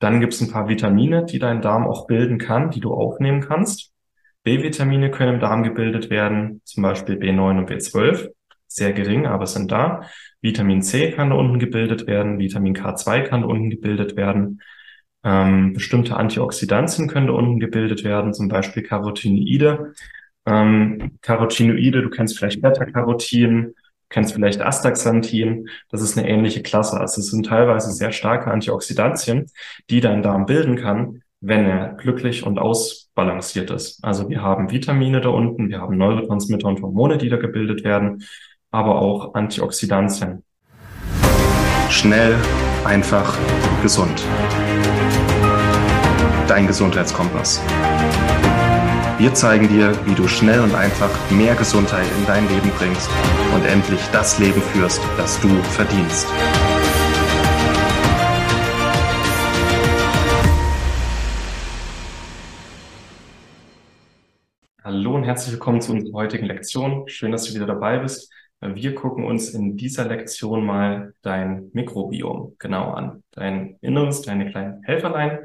Dann gibt es ein paar Vitamine, die dein Darm auch bilden kann, die du aufnehmen kannst. B-Vitamine können im Darm gebildet werden, zum Beispiel B9 und B12. Sehr gering, aber sind da. Vitamin C kann da unten gebildet werden, Vitamin K2 kann da unten gebildet werden. Ähm, bestimmte Antioxidantien können da unten gebildet werden, zum Beispiel Carotinoide. Ähm, Carotinoide, du kennst vielleicht Beta-Carotin, kennst vielleicht Astaxanthin. Das ist eine ähnliche Klasse. Also es sind teilweise sehr starke Antioxidantien, die dein Darm bilden kann, wenn er glücklich und ausbalanciert ist. Also wir haben Vitamine da unten, wir haben Neurotransmitter und Hormone, die da gebildet werden, aber auch Antioxidantien. Schnell, einfach, gesund. Dein Gesundheitskompass. Wir zeigen dir, wie du schnell und einfach mehr Gesundheit in dein Leben bringst und endlich das Leben führst, das du verdienst. Hallo und herzlich willkommen zu unserer heutigen Lektion. Schön, dass du wieder dabei bist. Wir gucken uns in dieser Lektion mal dein Mikrobiom genau an. Dein Inneres, deine kleinen Helferlein,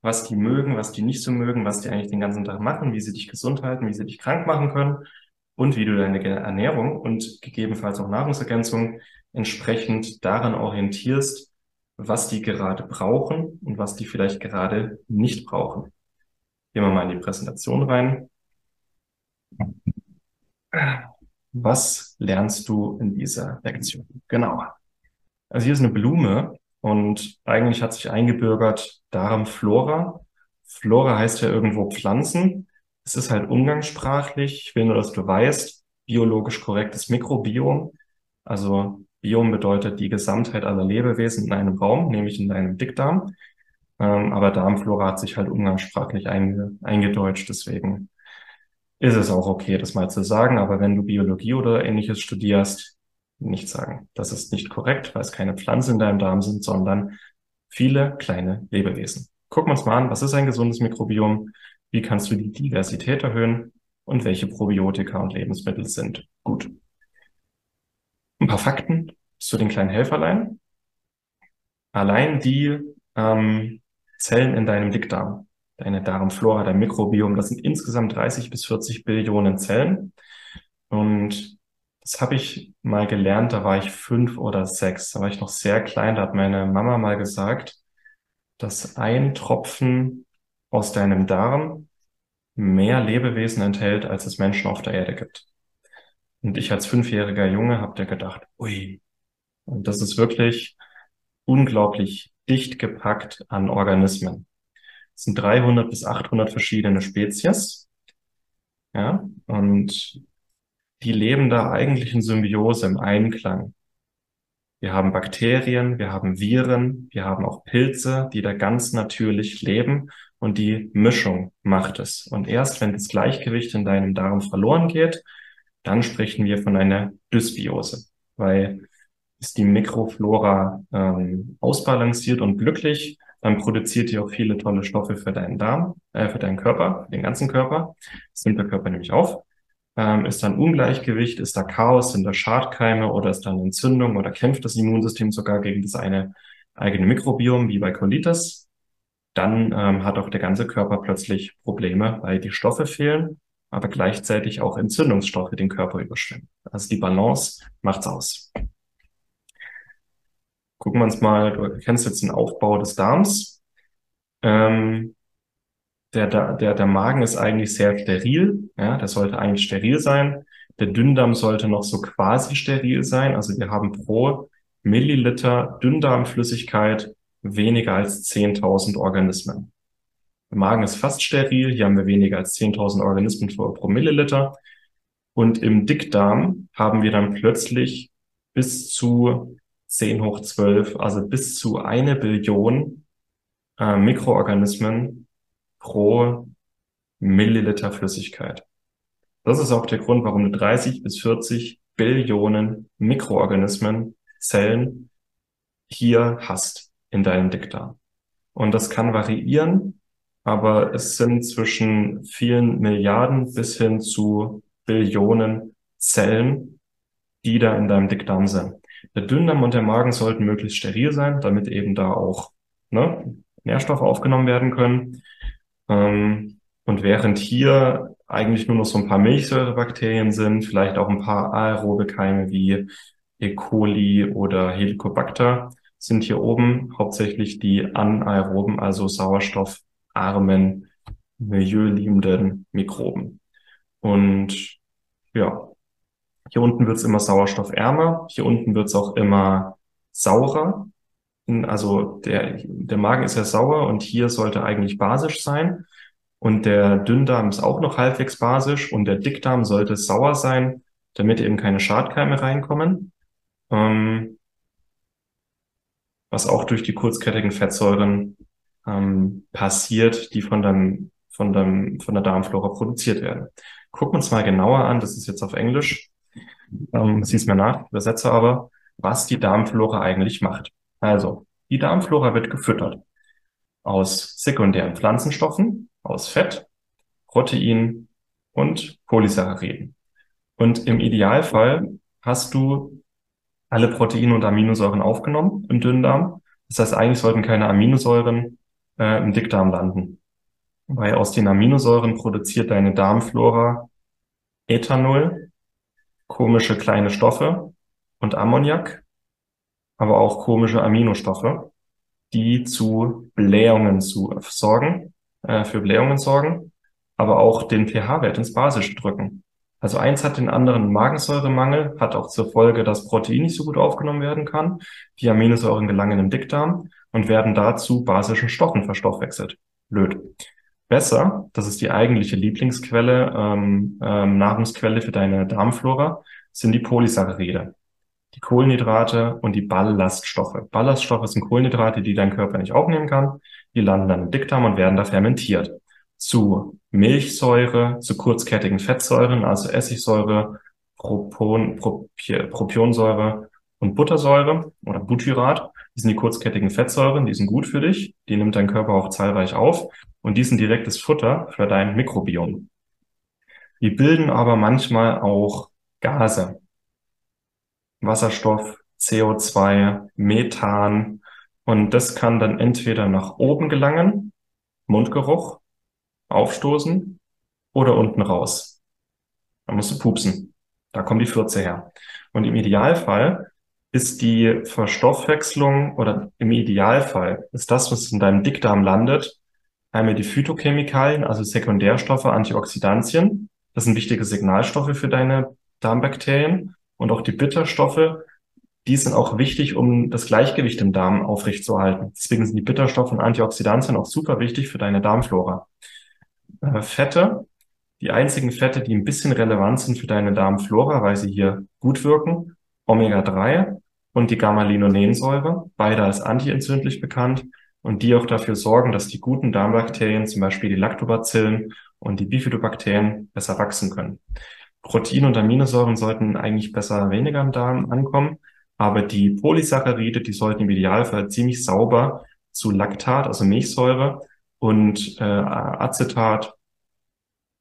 was die mögen, was die nicht so mögen, was die eigentlich den ganzen Tag machen, wie sie dich gesund halten, wie sie dich krank machen können und wie du deine Ernährung und gegebenenfalls auch Nahrungsergänzung entsprechend daran orientierst, was die gerade brauchen und was die vielleicht gerade nicht brauchen. Gehen wir mal in die Präsentation rein. Was lernst du in dieser Lektion? Genau. Also hier ist eine Blume, und eigentlich hat sich eingebürgert Darmflora. Flora heißt ja irgendwo Pflanzen. Es ist halt umgangssprachlich. Ich will nur, dass du weißt, biologisch korrektes Mikrobiom. Also Biom bedeutet die Gesamtheit aller Lebewesen in einem Raum, nämlich in deinem Dickdarm. Ähm, aber Darmflora hat sich halt umgangssprachlich einge eingedeutscht. Deswegen ist es auch okay, das mal zu sagen. Aber wenn du Biologie oder ähnliches studierst, nicht sagen. Das ist nicht korrekt, weil es keine Pflanzen in deinem Darm sind, sondern viele kleine Lebewesen. Gucken wir uns mal an, was ist ein gesundes Mikrobiom? Wie kannst du die Diversität erhöhen? Und welche Probiotika und Lebensmittel sind gut? Ein paar Fakten zu den kleinen Helferlein. Allein die ähm, Zellen in deinem Dickdarm, deine Darmflora, dein Mikrobiom, das sind insgesamt 30 bis 40 Billionen Zellen. Und das habe ich mal gelernt, da war ich fünf oder sechs. Da war ich noch sehr klein. Da hat meine Mama mal gesagt, dass ein Tropfen aus deinem Darm mehr Lebewesen enthält, als es Menschen auf der Erde gibt. Und ich als fünfjähriger Junge habe dir gedacht, ui. Und das ist wirklich unglaublich dicht gepackt an Organismen. Es sind 300 bis 800 verschiedene Spezies. Ja, und die leben da eigentlich in Symbiose, im Einklang. Wir haben Bakterien, wir haben Viren, wir haben auch Pilze, die da ganz natürlich leben und die Mischung macht es. Und erst wenn das Gleichgewicht in deinem Darm verloren geht, dann sprechen wir von einer Dysbiose, weil ist die Mikroflora ähm, ausbalanciert und glücklich, dann produziert die auch viele tolle Stoffe für deinen Darm, äh, für deinen Körper, den ganzen Körper. Das nimmt der Körper nämlich auf. Ähm, ist da ein Ungleichgewicht, ist da Chaos, sind da Schadkeime oder ist da eine Entzündung oder kämpft das Immunsystem sogar gegen das eine eigene Mikrobiom, wie bei Colitis, dann ähm, hat auch der ganze Körper plötzlich Probleme, weil die Stoffe fehlen, aber gleichzeitig auch Entzündungsstoffe den Körper überschwemmen. Also die Balance macht's aus. Gucken wir uns mal, du kennst jetzt den Aufbau des Darms. Ähm, der, der, der Magen ist eigentlich sehr steril. Ja, der sollte eigentlich steril sein. Der Dünndarm sollte noch so quasi steril sein. Also wir haben pro Milliliter Dünndarmflüssigkeit weniger als 10.000 Organismen. Der Magen ist fast steril. Hier haben wir weniger als 10.000 Organismen pro, pro Milliliter. Und im Dickdarm haben wir dann plötzlich bis zu 10 hoch 12, also bis zu eine Billion äh, Mikroorganismen pro Milliliter Flüssigkeit. Das ist auch der Grund, warum du 30 bis 40 Billionen Mikroorganismen, Zellen hier hast in deinem Dickdarm. Und das kann variieren, aber es sind zwischen vielen Milliarden bis hin zu Billionen Zellen, die da in deinem Dickdarm sind. Der Dünndarm und der Magen sollten möglichst steril sein, damit eben da auch ne, Nährstoffe aufgenommen werden können. Ähm, und während hier eigentlich nur noch so ein paar Milchsäurebakterien sind, vielleicht auch ein paar aerobe Keime wie E. coli oder Helicobacter, sind hier oben hauptsächlich die anaeroben, also sauerstoffarmen, milieuliebenden Mikroben. Und ja, hier unten wird es immer sauerstoffärmer, hier unten wird es auch immer saurer. Also der, der Magen ist ja sauer und hier sollte eigentlich basisch sein. Und der Dünndarm ist auch noch halbwegs basisch und der Dickdarm sollte sauer sein, damit eben keine Schadkeime reinkommen. Ähm, was auch durch die kurzkettigen Fettsäuren ähm, passiert, die von, deinem, von, deinem, von der Darmflora produziert werden. Gucken wir uns mal genauer an, das ist jetzt auf Englisch, ähm, sieh's mir nach, übersetze aber, was die Darmflora eigentlich macht. Also, die Darmflora wird gefüttert aus sekundären Pflanzenstoffen, aus Fett, Protein und Polysacchariden. Und im Idealfall hast du alle Proteine und Aminosäuren aufgenommen im Dünndarm. Das heißt, eigentlich sollten keine Aminosäuren äh, im Dickdarm landen. Weil aus den Aminosäuren produziert deine Darmflora Ethanol, komische kleine Stoffe und Ammoniak, aber auch komische Aminostoffe, die zu Blähungen zu sorgen, äh, für Blähungen sorgen, aber auch den pH-Wert ins Basische drücken. Also eins hat den anderen Magensäuremangel, hat auch zur Folge, dass Protein nicht so gut aufgenommen werden kann. Die Aminosäuren gelangen im Dickdarm und werden dazu basischen Stoffen verstoffwechselt. Blöd. Besser, das ist die eigentliche Lieblingsquelle, ähm, ähm, Nahrungsquelle für deine Darmflora, sind die Polysaccharide, die Kohlenhydrate und die Ballaststoffe. Ballaststoffe sind Kohlenhydrate, die dein Körper nicht aufnehmen kann. Die landen dann im Dickdarm und werden da fermentiert zu Milchsäure, zu kurzkettigen Fettsäuren, also Essigsäure, Propon, Propionsäure und Buttersäure oder Butyrat. Die sind die kurzkettigen Fettsäuren, die sind gut für dich, die nimmt dein Körper auch zahlreich auf und die sind direktes Futter für dein Mikrobiom. Die bilden aber manchmal auch Gase. Wasserstoff, CO2, Methan und das kann dann entweder nach oben gelangen, Mundgeruch, aufstoßen oder unten raus. Dann musst du pupsen. Da kommen die Fürze her. Und im Idealfall ist die Verstoffwechslung oder im Idealfall ist das, was in deinem Dickdarm landet, einmal die Phytochemikalien, also Sekundärstoffe, Antioxidantien. Das sind wichtige Signalstoffe für deine Darmbakterien und auch die Bitterstoffe. Die sind auch wichtig, um das Gleichgewicht im Darm aufrechtzuerhalten. Deswegen sind die Bitterstoffe und Antioxidantien auch super wichtig für deine Darmflora äh, Fette, die einzigen Fette, die ein bisschen relevant sind für deine Darmflora, weil sie hier gut wirken, Omega-3 und die Gamma-Linolensäure, beide als antientzündlich bekannt und die auch dafür sorgen, dass die guten Darmbakterien, zum Beispiel die Lactobacillen und die Bifidobakterien, besser wachsen können. Protein und Aminosäuren sollten eigentlich besser weniger im Darm ankommen, aber die Polysaccharide, die sollten im Idealfall ziemlich sauber zu Laktat, also Milchsäure, und äh, Acetat,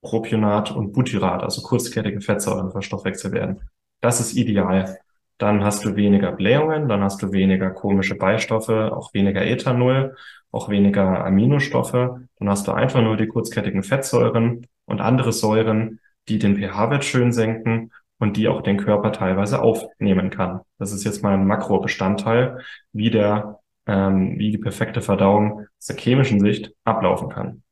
Propionat und Butyrat, also kurzkettige Fettsäuren, verstoffwechselt werden. Das ist ideal. Dann hast du weniger Blähungen, dann hast du weniger komische Beistoffe, auch weniger Ethanol, auch weniger Aminostoffe. Dann hast du einfach nur die kurzkettigen Fettsäuren und andere Säuren, die den pH-Wert schön senken und die auch den Körper teilweise aufnehmen kann. Das ist jetzt mal ein Makrobestandteil, wie der ähm, wie die perfekte Verdauung aus der chemischen Sicht ablaufen kann.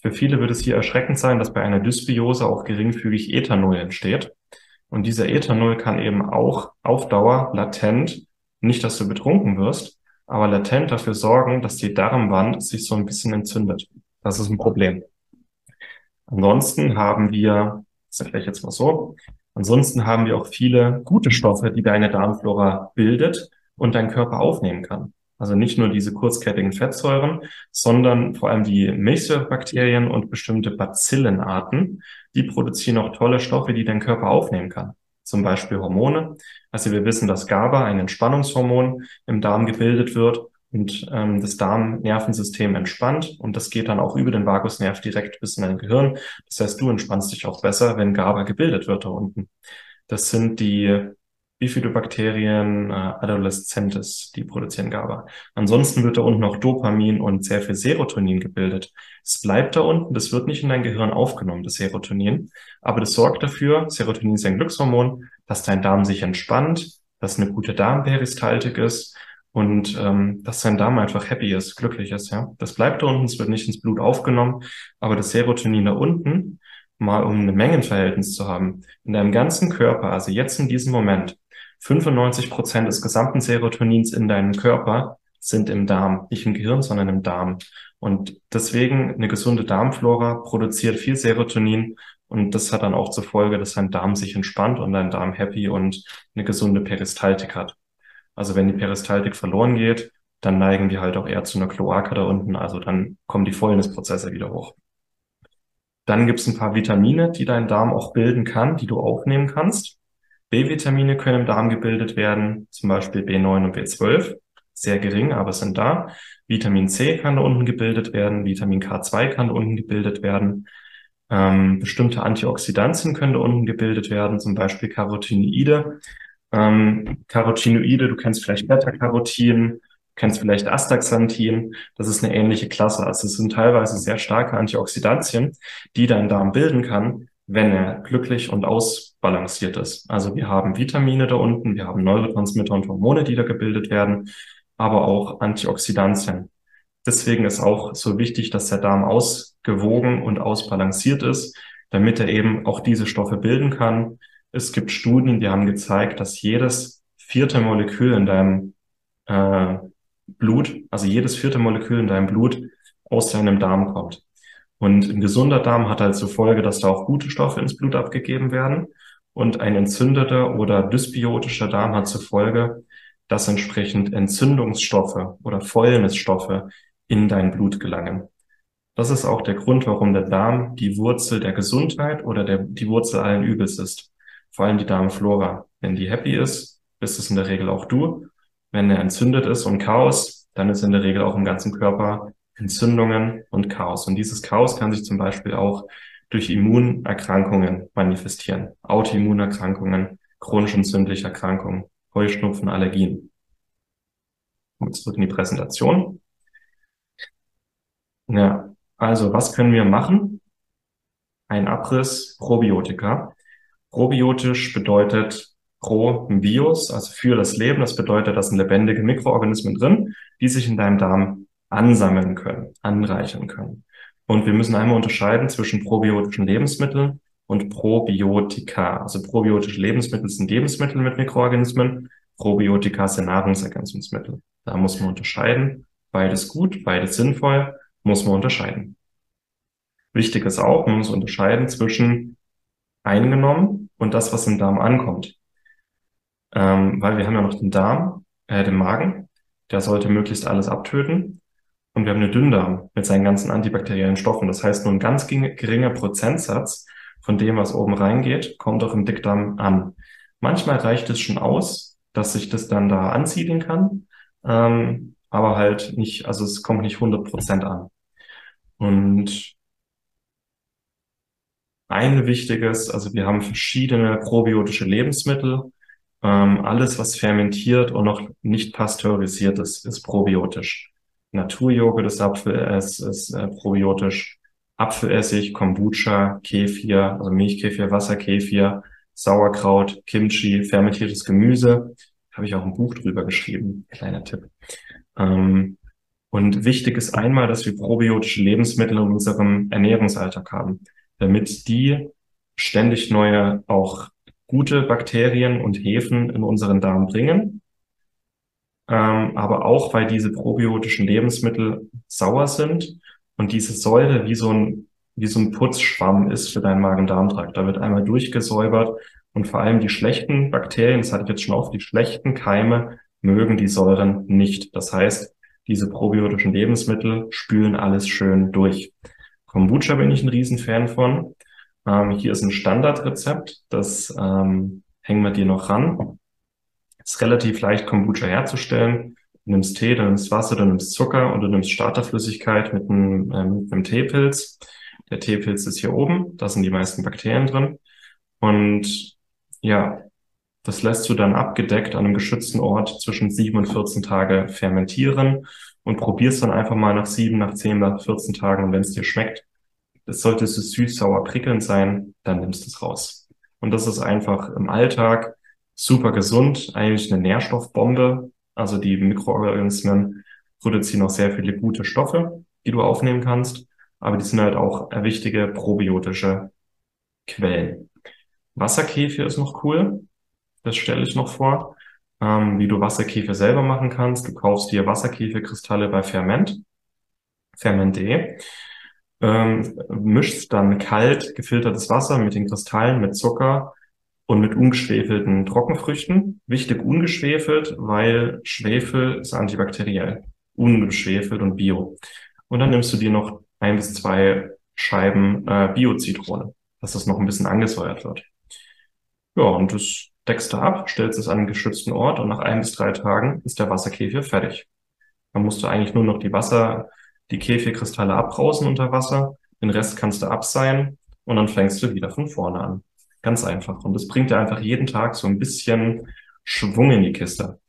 Für viele wird es hier erschreckend sein, dass bei einer Dysbiose auch geringfügig Ethanol entsteht. Und dieser Ethanol kann eben auch auf Dauer latent, nicht dass du betrunken wirst, aber latent dafür sorgen, dass die Darmwand sich so ein bisschen entzündet. Das ist ein Problem. Ansonsten haben wir, das erkläre ich jetzt mal so, ansonsten haben wir auch viele gute Stoffe, die deine Darmflora bildet und dein Körper aufnehmen kann. Also nicht nur diese kurzkettigen Fettsäuren, sondern vor allem die Milchsäurebakterien und bestimmte Bacillenarten, die produzieren auch tolle Stoffe, die dein Körper aufnehmen kann. Zum Beispiel Hormone. Also wir wissen, dass GABA, ein Entspannungshormon, im Darm gebildet wird und ähm, das Darmnervensystem entspannt und das geht dann auch über den Vagusnerv direkt bis in dein Gehirn. Das heißt, du entspannst dich auch besser, wenn GABA gebildet wird da unten. Das sind die Bifidobakterien äh, adolescentes, die produzieren GABA. Ansonsten wird da unten noch Dopamin und sehr viel Serotonin gebildet. Es bleibt da unten, das wird nicht in dein Gehirn aufgenommen, das Serotonin, aber das sorgt dafür, Serotonin ist ein Glückshormon, dass dein Darm sich entspannt, dass eine gute Darmperistaltik ist und ähm, dass dein Darm einfach happy ist, glücklich ist. Ja, das bleibt da unten, es wird nicht ins Blut aufgenommen, aber das Serotonin da unten, mal um ein Mengenverhältnis zu haben, in deinem ganzen Körper, also jetzt in diesem Moment, 95 Prozent des gesamten Serotonins in deinem Körper sind im Darm, nicht im Gehirn, sondern im Darm. Und deswegen eine gesunde Darmflora produziert viel Serotonin und das hat dann auch zur Folge, dass dein Darm sich entspannt und dein Darm happy und eine gesunde Peristaltik hat. Also wenn die Peristaltik verloren geht, dann neigen wir halt auch eher zu einer Kloake da unten. Also dann kommen die Fäulnisprozesse wieder hoch. Dann gibt es ein paar Vitamine, die dein Darm auch bilden kann, die du aufnehmen kannst. B-Vitamine können im Darm gebildet werden, zum Beispiel B9 und B12. Sehr gering, aber sind da. Vitamin C kann da unten gebildet werden, Vitamin K2 kann da unten gebildet werden. Ähm, bestimmte Antioxidantien können da unten gebildet werden, zum Beispiel Carotinoide. Ähm, Carotinoide, du kennst vielleicht Beta-Carotin, kennst vielleicht Astaxanthin. Das ist eine ähnliche Klasse. Also es sind teilweise sehr starke Antioxidantien, die dein Darm bilden kann, wenn er glücklich und ausbalanciert ist. Also wir haben Vitamine da unten, wir haben Neurotransmitter und Hormone, die da gebildet werden, aber auch Antioxidantien. Deswegen ist auch so wichtig, dass der Darm ausgewogen und ausbalanciert ist, damit er eben auch diese Stoffe bilden kann. Es gibt Studien, die haben gezeigt, dass jedes vierte Molekül in deinem äh, Blut, also jedes vierte Molekül in deinem Blut aus deinem Darm kommt. Und ein gesunder Darm hat halt zur Folge, dass da auch gute Stoffe ins Blut abgegeben werden. Und ein entzündeter oder dysbiotischer Darm hat zur Folge, dass entsprechend Entzündungsstoffe oder Fäulnisstoffe in dein Blut gelangen. Das ist auch der Grund, warum der Darm die Wurzel der Gesundheit oder der, die Wurzel allen Übels ist. Vor allem die Darmflora. Wenn die happy ist, bist es in der Regel auch du. Wenn er entzündet ist und Chaos, dann ist in der Regel auch im ganzen Körper Entzündungen und Chaos. Und dieses Chaos kann sich zum Beispiel auch durch Immunerkrankungen manifestieren. Autoimmunerkrankungen, chronisch entzündliche Erkrankungen, Heuschnupfen, Allergien. Und zurück in die Präsentation. Ja, also was können wir machen? Ein Abriss Probiotika. Probiotisch bedeutet pro Bios, also für das Leben. Das bedeutet, da sind lebendige Mikroorganismen drin, die sich in deinem Darm ansammeln können, anreichern können. Und wir müssen einmal unterscheiden zwischen probiotischen Lebensmitteln und Probiotika. Also probiotische Lebensmittel sind Lebensmittel mit Mikroorganismen, Probiotika sind Nahrungsergänzungsmittel. Da muss man unterscheiden. Beides gut, beides sinnvoll, muss man unterscheiden. Wichtig ist auch, man muss unterscheiden zwischen eingenommen und das, was im Darm ankommt. Ähm, weil wir haben ja noch den Darm, äh, den Magen, der sollte möglichst alles abtöten. Und wir haben eine Dünndarm mit seinen ganzen antibakteriellen Stoffen. Das heißt, nur ein ganz geringer Prozentsatz von dem, was oben reingeht, kommt auch im Dickdarm an. Manchmal reicht es schon aus, dass sich das dann da ansiedeln kann, ähm, aber halt nicht, also es kommt nicht 100 Prozent an. Und ein wichtiges, also wir haben verschiedene probiotische Lebensmittel. Ähm, alles, was fermentiert und noch nicht pasteurisiert ist, ist probiotisch. Naturjoghurt ist, Apfel, ist, äh, probiotisch. Apfelessig, Kombucha, Kefir, also Milchkefir, Wasserkefir, Sauerkraut, Kimchi, fermentiertes Gemüse. Habe ich auch ein Buch drüber geschrieben. Kleiner Tipp. Ähm, und wichtig ist einmal, dass wir probiotische Lebensmittel in unserem Ernährungsalltag haben, damit die ständig neue, auch gute Bakterien und Hefen in unseren Darm bringen ähm, aber auch, weil diese probiotischen Lebensmittel sauer sind und diese Säure wie so ein, wie so ein Putzschwamm ist für deinen Magen-Darm-Trakt. Da wird einmal durchgesäubert und vor allem die schlechten Bakterien, das hatte ich jetzt schon oft, die schlechten Keime mögen die Säuren nicht. Das heißt, diese probiotischen Lebensmittel spülen alles schön durch. Kombucha bin ich ein Riesenfan von. Ähm, hier ist ein Standardrezept, das ähm, hängen wir dir noch ran. Ist relativ leicht, Kombucha herzustellen. Du nimmst Tee, du nimmst Wasser, du nimmst Zucker und du nimmst Starterflüssigkeit mit einem, äh, mit einem Teepilz. Der Teepilz ist hier oben, da sind die meisten Bakterien drin. Und ja, Das lässt du dann abgedeckt an einem geschützten Ort zwischen sieben und 14 Tage fermentieren und probierst dann einfach mal nach sieben, nach zehn, nach 14 Tagen. Und wenn es dir schmeckt, das sollte es süß, sauer, prickelnd sein, dann nimmst du es raus. Und das ist einfach im Alltag super gesund, eigentlich eine Nährstoffbombe. Also die Mikroorganismen produzieren auch sehr viele gute Stoffe, die du aufnehmen kannst, aber die sind halt auch wichtige probiotische Quellen. Wasserkäfer ist noch cool. Das stelle ich noch vor, ähm, wie du Wasserkäfer selber machen kannst. Du kaufst dir Wasserkäferkristalle bei Ferment, ferment.de, ähm, mischst dann kalt gefiltertes Wasser mit den Kristallen, mit Zucker und mit ungeschwefelten Trockenfrüchten. Wichtig ungeschwefelt, weil Schwefel ist antibakteriell. Ungeschwefelt und bio. Und dann nimmst du dir noch ein bis zwei Scheiben äh, Bio-Zitrone, dass das noch ein bisschen angesäuert wird. Ja, und das deckst du ab, stellst es an einen geschützten Ort und nach ein bis drei Tagen ist der Wasserkäfig fertig. Dann musst du eigentlich nur noch die Wasser, die Käfigkristalle abbrausen unter Wasser, den Rest kannst du abseihen und dann fängst du wieder von vorne an. Ganz einfach. Und das bringt dir einfach jeden Tag so ein bisschen Schwung in die Kiste.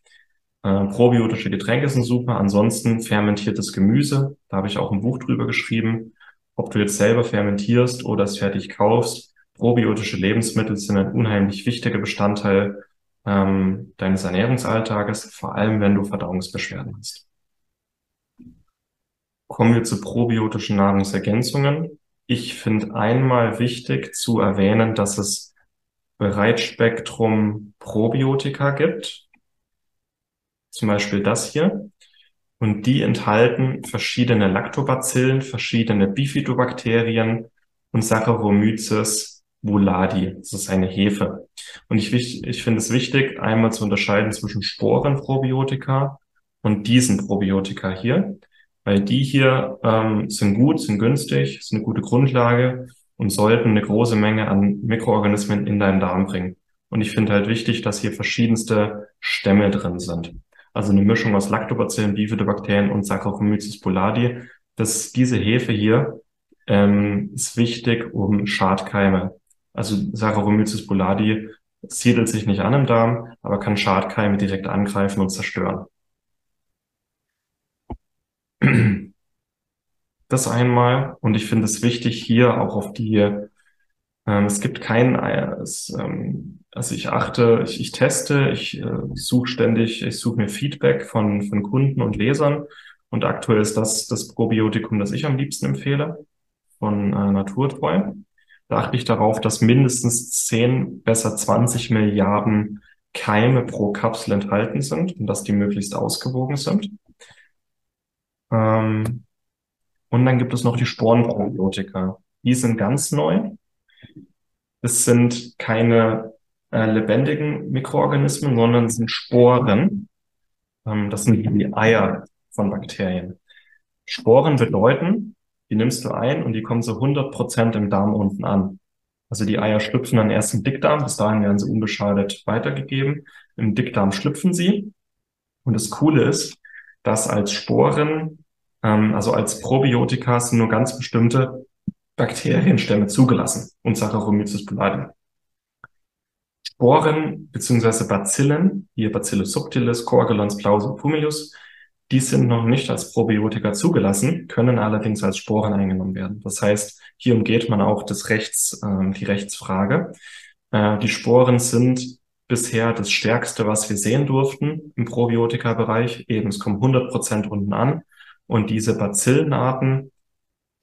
Äh, probiotische Getränke sind super. Ansonsten fermentiertes Gemüse. Da habe ich auch ein Buch drüber geschrieben. Ob du jetzt selber fermentierst oder es fertig kaufst. Probiotische Lebensmittel sind ein unheimlich wichtiger Bestandteil ähm, deines Ernährungsalltages, vor allem wenn du Verdauungsbeschwerden hast. Kommen wir zu probiotischen Nahrungsergänzungen. Ich finde einmal wichtig zu erwähnen, dass es Breitspektrum Probiotika gibt. Zum Beispiel das hier. Und die enthalten verschiedene Lactobacillen, verschiedene Bifidobakterien und Saccharomyces boulardii. Das ist eine Hefe. Und ich, ich finde es wichtig, einmal zu unterscheiden zwischen Sporenprobiotika und diesen Probiotika hier weil die hier ähm, sind gut, sind günstig, sind eine gute Grundlage und sollten eine große Menge an Mikroorganismen in deinen Darm bringen. Und ich finde halt wichtig, dass hier verschiedenste Stämme drin sind. Also eine Mischung aus Lactobacillen, Bifidobakterien und Saccharomyces boulardii. Das, diese Hefe hier ähm, ist wichtig, um Schadkeime. Also Saccharomyces boulardii siedelt sich nicht an im Darm, aber kann Schadkeime direkt angreifen und zerstören. Das einmal. Und ich finde es wichtig, hier auch auf die, ähm, es gibt kein, äh, ähm, also ich achte, ich, ich teste, ich äh, suche ständig, ich suche mir Feedback von, von Kunden und Lesern. Und aktuell ist das das Probiotikum, das ich am liebsten empfehle, von äh, Naturtreu. Achte ich darauf, dass mindestens 10, besser 20 Milliarden Keime pro Kapsel enthalten sind und dass die möglichst ausgewogen sind. Ähm, und dann gibt es noch die Sporenprobiotika. Die sind ganz neu. Es sind keine äh, lebendigen Mikroorganismen, sondern sind Sporen. Ähm, das sind die Eier von Bakterien. Sporen bedeuten, die nimmst du ein und die kommen zu 100 Prozent im Darm unten an. Also die Eier schlüpfen dann erst im Dickdarm, bis dahin werden sie unbeschadet weitergegeben. Im Dickdarm schlüpfen sie. Und das Coole ist, dass als Sporen ähm, also als Probiotika sind nur ganz bestimmte Bakterienstämme zugelassen und Saccharomyces boulardii. Sporen beziehungsweise Bazillen, hier Bacillus subtilis, Coagulans plausi, pumilus, die sind noch nicht als Probiotika zugelassen, können allerdings als Sporen eingenommen werden. Das heißt, hier umgeht man auch das Rechts, äh, die Rechtsfrage. Äh, die Sporen sind bisher das Stärkste, was wir sehen durften im Probiotika-Bereich. Eben, es kommen 100 Prozent unten an. Und diese Bazillenarten,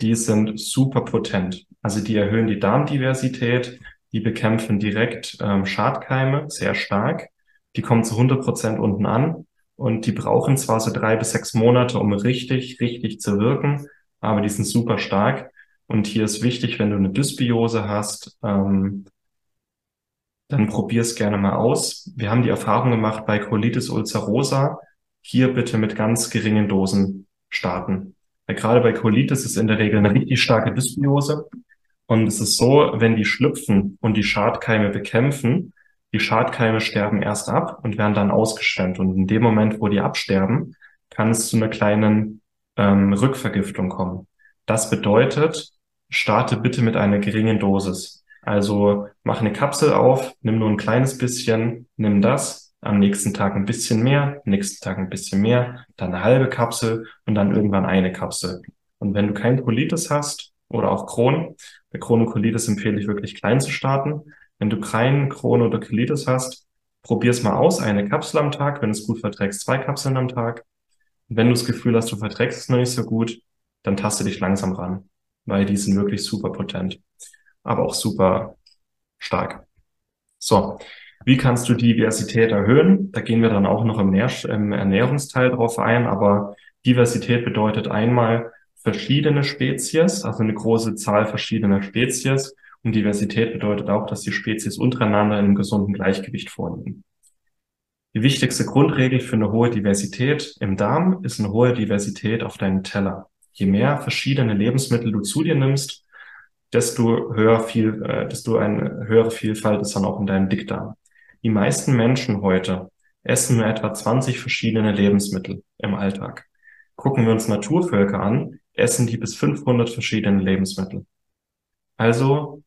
die sind super potent. Also die erhöhen die Darmdiversität, die bekämpfen direkt ähm, Schadkeime sehr stark. Die kommen zu 100 Prozent unten an und die brauchen zwar so drei bis sechs Monate, um richtig, richtig zu wirken, aber die sind super stark. Und hier ist wichtig, wenn du eine Dysbiose hast, ähm, dann probier's gerne mal aus. Wir haben die Erfahrung gemacht bei Colitis ulcerosa. Hier bitte mit ganz geringen Dosen starten. Weil gerade bei Colitis ist in der Regel eine richtig starke Dysbiose. Und es ist so, wenn die schlüpfen und die Schadkeime bekämpfen, die Schadkeime sterben erst ab und werden dann ausgeschwemmt. Und in dem Moment, wo die absterben, kann es zu einer kleinen ähm, Rückvergiftung kommen. Das bedeutet, starte bitte mit einer geringen Dosis. Also mach eine Kapsel auf, nimm nur ein kleines bisschen, nimm das, am nächsten Tag ein bisschen mehr, am nächsten Tag ein bisschen mehr, dann eine halbe Kapsel und dann irgendwann eine Kapsel. Und wenn du kein Colitis hast oder auch Crohn, bei Colitis empfehle ich wirklich klein zu starten. Wenn du keinen Crohn oder Colitis hast, probier es mal aus, eine Kapsel am Tag. Wenn du es gut verträgst, zwei Kapseln am Tag. Und wenn du das Gefühl hast, du verträgst es noch nicht so gut, dann taste dich langsam ran, weil die sind wirklich super potent, aber auch super stark. So, wie kannst du Diversität erhöhen? Da gehen wir dann auch noch im, im Ernährungsteil drauf ein, aber Diversität bedeutet einmal verschiedene Spezies, also eine große Zahl verschiedener Spezies. Und Diversität bedeutet auch, dass die Spezies untereinander in einem gesunden Gleichgewicht vorliegen. Die wichtigste Grundregel für eine hohe Diversität im Darm ist eine hohe Diversität auf deinem Teller. Je mehr verschiedene Lebensmittel du zu dir nimmst, desto höher viel, äh, desto eine höhere Vielfalt ist dann auch in deinem Dickdarm. Die meisten Menschen heute essen nur etwa 20 verschiedene Lebensmittel im Alltag. Gucken wir uns Naturvölker an, essen die bis 500 verschiedene Lebensmittel. Also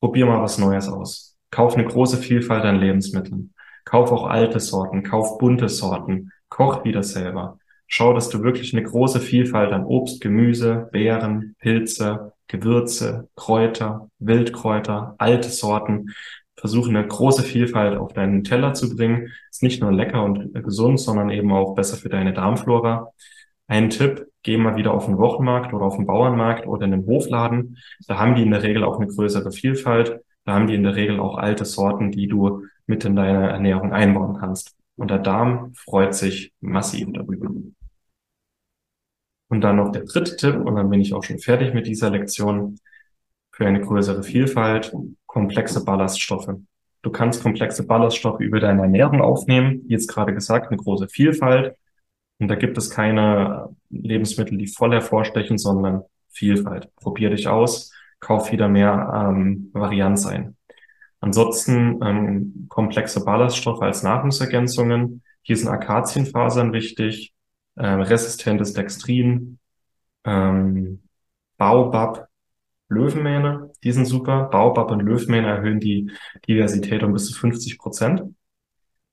probier mal was Neues aus. Kauf eine große Vielfalt an Lebensmitteln. Kauf auch alte Sorten, kauf bunte Sorten, koch wieder selber. Schau, dass du wirklich eine große Vielfalt an Obst, Gemüse, Beeren, Pilze, Gewürze, Kräuter, Wildkräuter, alte Sorten. Versuche eine große Vielfalt auf deinen Teller zu bringen. Ist nicht nur lecker und gesund, sondern eben auch besser für deine Darmflora. Ein Tipp, geh mal wieder auf den Wochenmarkt oder auf den Bauernmarkt oder in den Hofladen. Da haben die in der Regel auch eine größere Vielfalt. Da haben die in der Regel auch alte Sorten, die du mit in deine Ernährung einbauen kannst. Und der Darm freut sich massiv darüber. Und dann noch der dritte Tipp, und dann bin ich auch schon fertig mit dieser Lektion, für eine größere Vielfalt, komplexe Ballaststoffe. Du kannst komplexe Ballaststoffe über deine Ernährung aufnehmen, jetzt gerade gesagt, eine große Vielfalt. Und da gibt es keine Lebensmittel, die voll hervorstechen, sondern Vielfalt. Probier dich aus, kauf wieder mehr ähm, Varianz ein. Ansonsten ähm, komplexe Ballaststoffe als Nahrungsergänzungen. Hier sind Akazienfasern wichtig, äh, resistentes Dextrin, ähm, Baobab, Löwenmähne, die sind super. Baobab und Löwenmähne erhöhen die Diversität um bis zu 50 Prozent.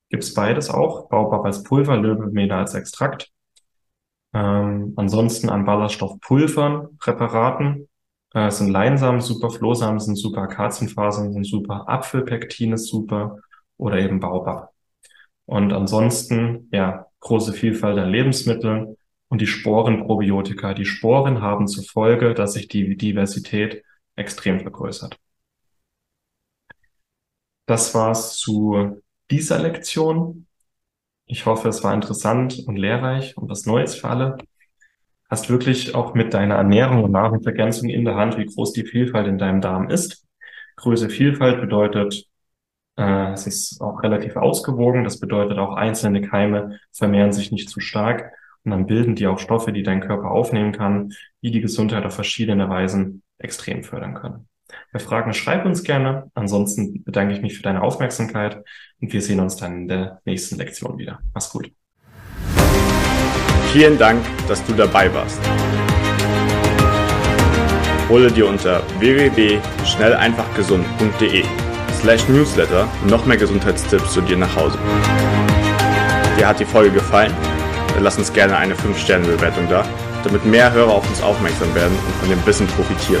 Gibt's beides auch. Baobab als Pulver, Löwenmähne als Extrakt. Ähm, ansonsten an Ballaststoffpulvern, Präparaten, äh, sind Leinsamen super, Flohsamen sind super, Akazienfasern sind super, Apfelpektin ist super oder eben Baobab. Und ansonsten, ja, große Vielfalt an Lebensmitteln und die Sporenprobiotika. Die Sporen haben zur Folge, dass sich die Diversität extrem vergrößert. Das war's zu dieser Lektion. Ich hoffe, es war interessant und lehrreich und was Neues für alle. Hast wirklich auch mit deiner Ernährung und Nahrungsergänzung in der Hand, wie groß die Vielfalt in deinem Darm ist. Größe Vielfalt bedeutet, äh, es ist auch relativ ausgewogen. Das bedeutet auch einzelne Keime vermehren sich nicht zu stark. Und dann bilden die auch Stoffe, die dein Körper aufnehmen kann, die die Gesundheit auf verschiedene Weisen extrem fördern können. Bei Fragen schreib uns gerne. Ansonsten bedanke ich mich für deine Aufmerksamkeit und wir sehen uns dann in der nächsten Lektion wieder. Mach's gut. Vielen Dank, dass du dabei warst. Hole dir unter www.schnelleinfachgesund.de slash newsletter noch mehr Gesundheitstipps zu dir nach Hause. Dir hat die Folge gefallen? Dann lass uns gerne eine 5-Sterne-Bewertung da, damit mehr Hörer auf uns aufmerksam werden und von dem Wissen profitieren.